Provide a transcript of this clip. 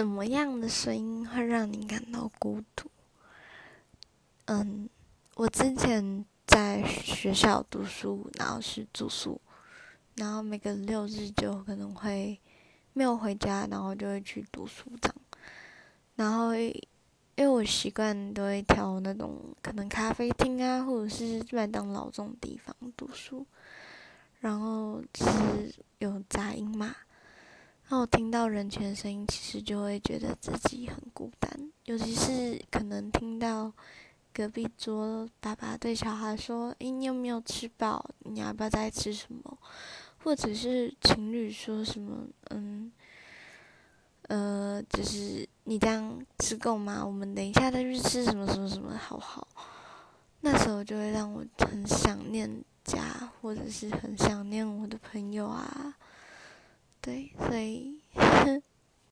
什么样的声音会让你感到孤独？嗯，我之前在学校读书，然后是住宿，然后每个六日就可能会没有回家，然后就会去读书这样。然后因为我习惯都会挑那种可能咖啡厅啊，或者是麦当劳这种地方读书，然后。那我听到人群的声音，其实就会觉得自己很孤单，尤其是可能听到隔壁桌爸爸对小孩说：“诶，你有没有吃饱？你要不要再吃什么？”或者是情侣说什么：“嗯，呃，就是你这样吃够吗？我们等一下再去吃什么什么什么，好不好？”那时候就会让我很想念家，或者是很想念我的朋友啊。对，所以